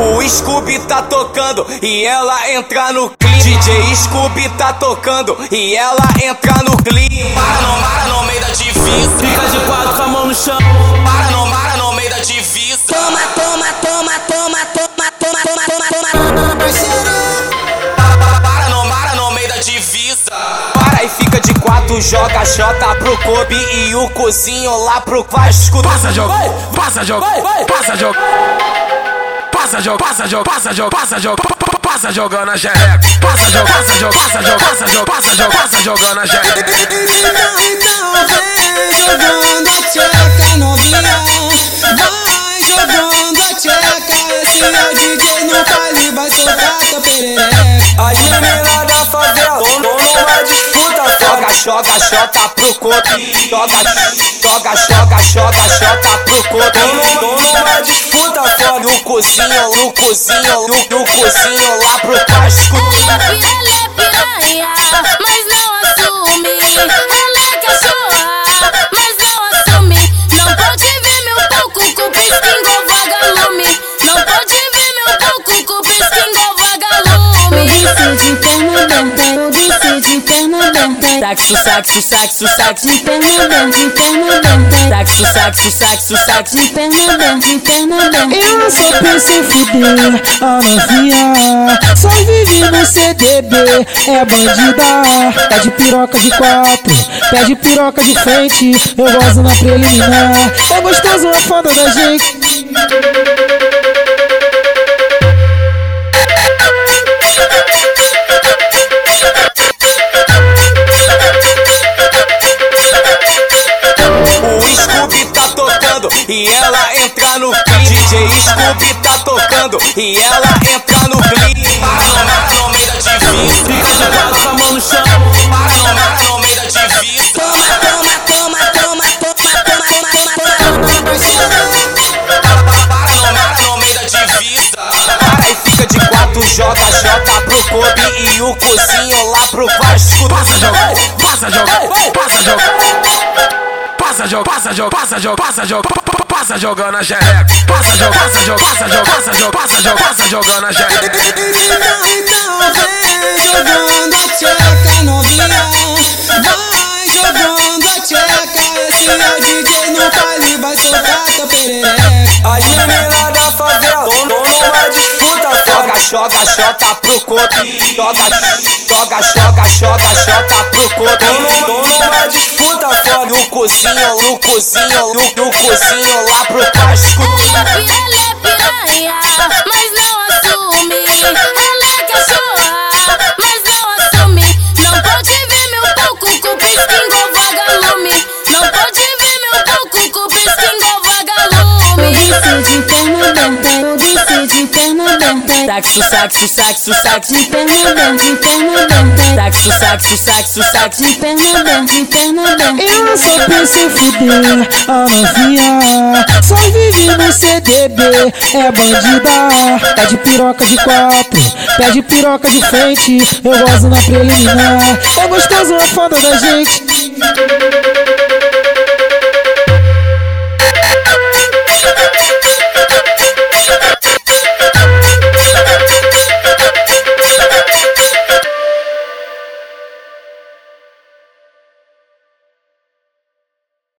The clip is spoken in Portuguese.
O Scooby tá tocando e ela entra no clima. DJ Scooby tá tocando e ela entra no clima. Para não, para no meio da divisa. Fica de quatro com a mão no chão. Para não, para no meio da divisa. Toma, toma, toma, toma, toma, toma, toma, toma, toma. Para não, para no meio da divisa. Para e fica de quatro, joga Jota pro Kobe e o cozinho lá pro Vasco. Passa jogo, passa jogo, passa jogo. Passa jogo, passa jogo, passa jogo, passa jogo, passa jogando a xereca. Passa jogo, passa jogo, passa jogo, passa jogo, passa jogo, passa jogando a xereca. Então, então vem jogando a tcheca novinha Vai jogando a tcheca Esse é o DJ no baile Vai soltar tua perereca As meninas da favela tão numa disputa Joga, joga, Jota pro Kobe. Joga, joga, joga, joga, Jota pro Kobe. Tão numa disputa cozinho, no cozinho, no, no cozinho lá pro Vasco. Ela é piranha, mas não assume. Internadão. Saxo, saxo, saxo, saxo. Internadão, internadão. Saxo, saxo, saxo, saxo. Internadão, internadão. Eu não sei por fuder, a novinha. Só vive no CDB, é bandida. Tá de piroca de quatro, pede piroca de frente. Eu gosto na preliminar. É gostoso a foda da gente. E ela entra no clima. DJ Scooby tá tocando e ela entra no clima. Para não, no meio da divisa. Fica de com a mão no chão. Para não, no meio da divisa. Toma, toma, toma, toma, toma, toma, toma, toma, Para não, no meio da divisa. Para e fica de quatro, joga Jota pro Kobe e o cozinho lá pro Vasco. Passa jogo, passa jogo, passa jogo. Passa jogo, passa jogo, passa jogo, passa jogo, passa jogando a xereca. Passa jogo, passa jogo, passa jogo, passa jogo, passa jogo, passa jogando a xereca. Então, vem jogando a tcheca novinha Vai jogando a tcheca Esse é o DJ no baile Vai soltar tua perereca As meninas Joga, joga, pro Kobe. Joga, joga, joga, joga, Jota pro Kobe. numa disputa foda. No cozinho, no cozinho, no, no cozinho lá pro Vasco. Ela é piranha, mas não assume. Ela é cachorra, mas não assume. Não pode ver meu palco com igual vagalume. Não pode ver meu palco com pisca igual vagalume. Eu desci de perna Saxo, saxo, saxo, saxo. De de perna aberta. Saxo, saxo, saxo, saxo. De perna aberta, de perna aberta. Ela só pensa em fuder novinha Só vive no CDB, é bandida Pede piroca de quatro, pede piroca de frente Eu gosto na preliminar, é gostoso a foda da gente